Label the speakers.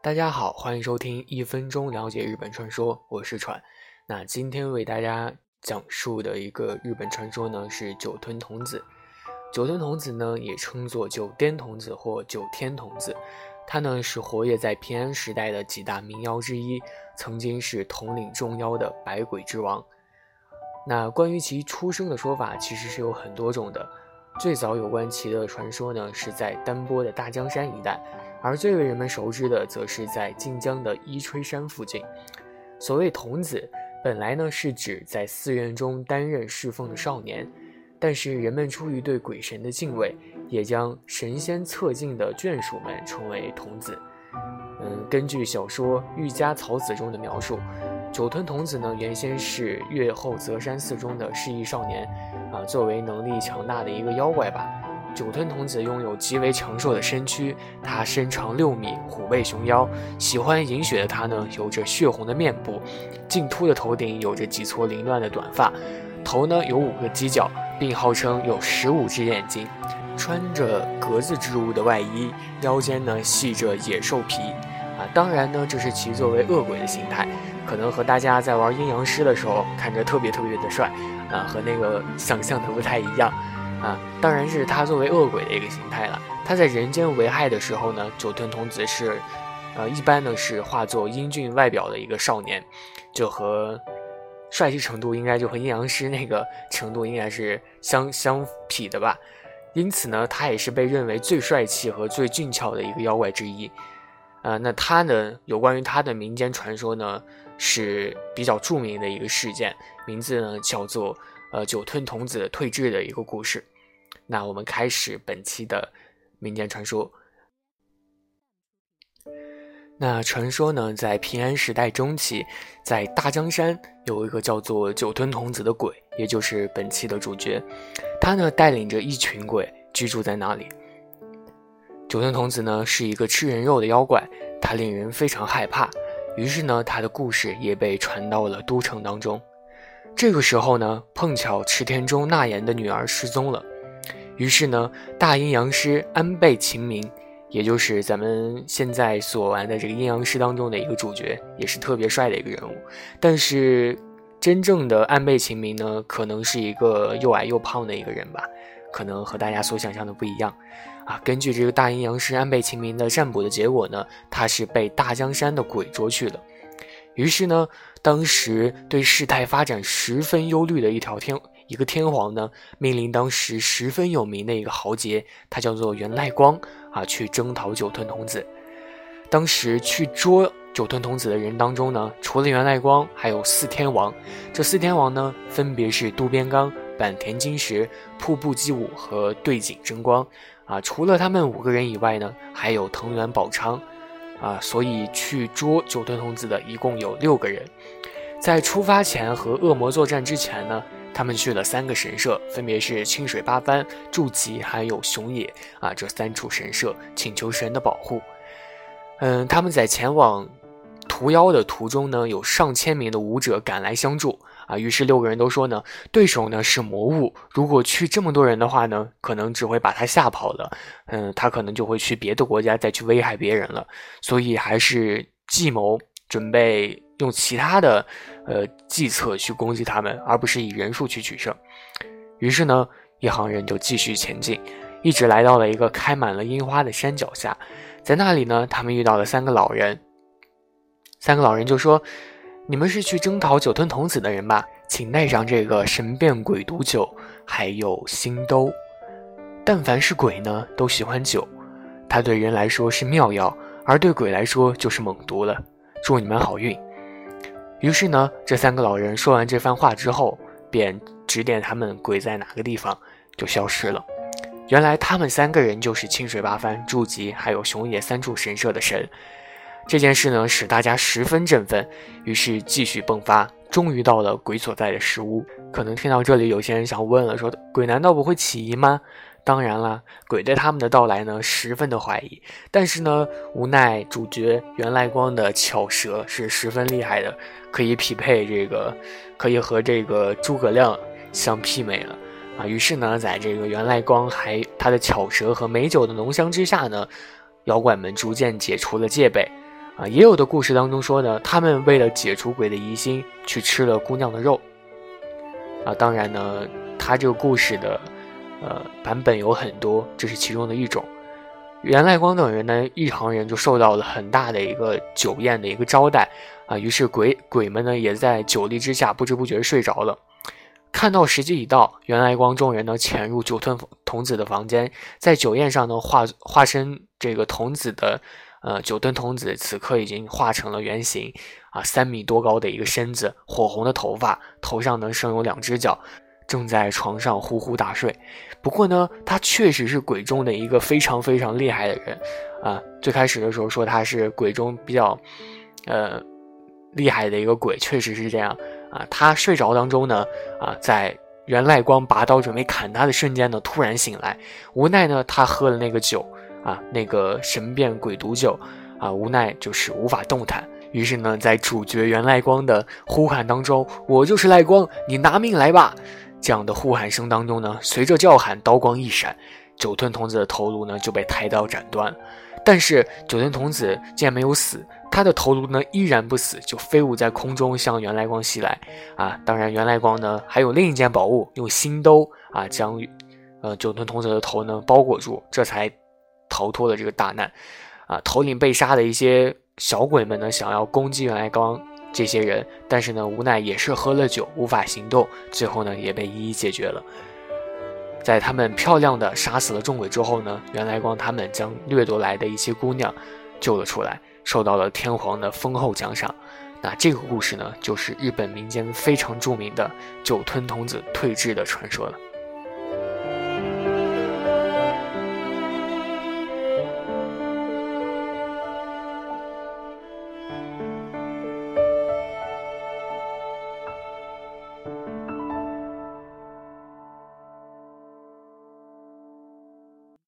Speaker 1: 大家好，欢迎收听一分钟了解日本传说，我是川。那今天为大家讲述的一个日本传说呢，是酒吞童子。酒吞童子呢，也称作九颠童子或九天童子，他呢是活跃在平安时代的几大名妖之一，曾经是统领众妖的百鬼之王。那关于其出生的说法，其实是有很多种的。最早有关其的传说呢，是在丹波的大江山一带。而最为人们熟知的，则是在晋江的伊吹山附近。所谓童子，本来呢是指在寺院中担任侍奉的少年，但是人们出于对鬼神的敬畏，也将神仙侧近的眷属们称为童子。嗯，根据小说《玉家草子》中的描述，酒吞童子呢原先是越后泽山寺中的失忆少年，啊，作为能力强大的一个妖怪吧。酒吞童子拥有极为长寿的身躯，他身长六米，虎背熊腰。喜欢饮血的他呢，有着血红的面部，净秃的头顶有着几撮凌乱的短发，头呢有五个犄角，并号称有十五只眼睛。穿着格子织物的外衣，腰间呢系着野兽皮。啊，当然呢，这是其作为恶鬼的形态，可能和大家在玩阴阳师的时候看着特别特别的帅，啊，和那个想象的不太一样。啊，当然是他作为恶鬼的一个形态了。他在人间为害的时候呢，酒吞童子是，呃，一般呢是化作英俊外表的一个少年，就和帅气程度应该就和阴阳师那个程度应该是相相匹的吧。因此呢，他也是被认为最帅气和最俊俏的一个妖怪之一。啊，那他呢，有关于他的民间传说呢，是比较著名的一个事件，名字呢叫做。呃，酒吞童子退治的一个故事。那我们开始本期的民间传说。那传说呢，在平安时代中期，在大江山有一个叫做酒吞童子的鬼，也就是本期的主角。他呢，带领着一群鬼居住在那里。酒吞童子呢，是一个吃人肉的妖怪，他令人非常害怕。于是呢，他的故事也被传到了都城当中。这个时候呢，碰巧池田中纳言的女儿失踪了，于是呢，大阴阳师安倍晴明，也就是咱们现在所玩的这个阴阳师当中的一个主角，也是特别帅的一个人物。但是，真正的安倍晴明呢，可能是一个又矮又胖的一个人吧，可能和大家所想象的不一样啊。根据这个大阴阳师安倍晴明的占卜的结果呢，他是被大江山的鬼捉去了。于是呢。当时对事态发展十分忧虑的一条天一个天皇呢，命令当时十分有名的一个豪杰，他叫做源赖光啊，去征讨酒吞童子。当时去捉酒吞童子的人当中呢，除了源赖光，还有四天王。这四天王呢，分别是渡边刚、坂田金时、瀑布基武和对井真光啊。除了他们五个人以外呢，还有藤原宝昌。啊，所以去捉九吞童子的一共有六个人，在出发前和恶魔作战之前呢，他们去了三个神社，分别是清水八幡、筑吉还有熊野啊这三处神社，请求神的保护。嗯，他们在前往屠妖的途中呢，有上千名的武者赶来相助。啊，于是六个人都说呢，对手呢是魔物，如果去这么多人的话呢，可能只会把他吓跑了。嗯，他可能就会去别的国家再去危害别人了。所以还是计谋准备用其他的呃计策去攻击他们，而不是以人数去取胜。于是呢，一行人就继续前进，一直来到了一个开满了樱花的山脚下，在那里呢，他们遇到了三个老人。三个老人就说。你们是去征讨酒吞童子的人吧？请带上这个神变鬼毒酒，还有星兜。但凡是鬼呢，都喜欢酒，它对人来说是妙药，而对鬼来说就是猛毒了。祝你们好运。于是呢，这三个老人说完这番话之后，便指点他们鬼在哪个地方，就消失了。原来他们三个人就是清水八幡、筑吉还有熊野三处神社的神。这件事呢，使大家十分振奋，于是继续迸发，终于到了鬼所在的石屋。可能听到这里，有些人想问了：说鬼难道不会起疑吗？当然了，鬼对他们的到来呢，十分的怀疑。但是呢，无奈主角源赖光的巧舌是十分厉害的，可以匹配这个，可以和这个诸葛亮相媲美了。啊。于是呢，在这个原赖光还他的巧舌和美酒的浓香之下呢，妖怪们逐渐解除了戒备。啊，也有的故事当中说呢，他们为了解除鬼的疑心，去吃了姑娘的肉。啊，当然呢，他这个故事的，呃，版本有很多，这是其中的一种。袁赖光等人呢，一行人就受到了很大的一个酒宴的一个招待，啊，于是鬼鬼们呢，也在酒力之下不知不觉睡着了。看到时机已到，袁赖光众人呢，潜入酒吞童子的房间，在酒宴上呢，化化身这个童子的。呃，九吨童子此刻已经化成了原形，啊，三米多高的一个身子，火红的头发，头上能生有两只脚，正在床上呼呼大睡。不过呢，他确实是鬼中的一个非常非常厉害的人，啊，最开始的时候说他是鬼中比较，呃，厉害的一个鬼，确实是这样。啊，他睡着当中呢，啊，在袁赖光拔刀准备砍他的瞬间呢，突然醒来，无奈呢，他喝了那个酒。啊，那个神变鬼毒酒，啊，无奈就是无法动弹。于是呢，在主角袁赖光的呼喊当中，“我就是赖光，你拿命来吧！”这样的呼喊声当中呢，随着叫喊，刀光一闪，九吞童子的头颅呢就被抬刀斩断。但是九吞童子竟然没有死，他的头颅呢依然不死，就飞舞在空中向袁赖光袭来。啊，当然袁赖光呢还有另一件宝物，用星兜啊将，呃九吞童子的头呢包裹住，这才。逃脱了这个大难，啊，头领被杀的一些小鬼们呢，想要攻击袁来刚这些人，但是呢，无奈也是喝了酒，无法行动，最后呢，也被一一解决了。在他们漂亮的杀死了众鬼之后呢，袁来光他们将掠夺来的一些姑娘救了出来，受到了天皇的丰厚奖赏。那这个故事呢，就是日本民间非常著名的酒吞童子退治的传说了。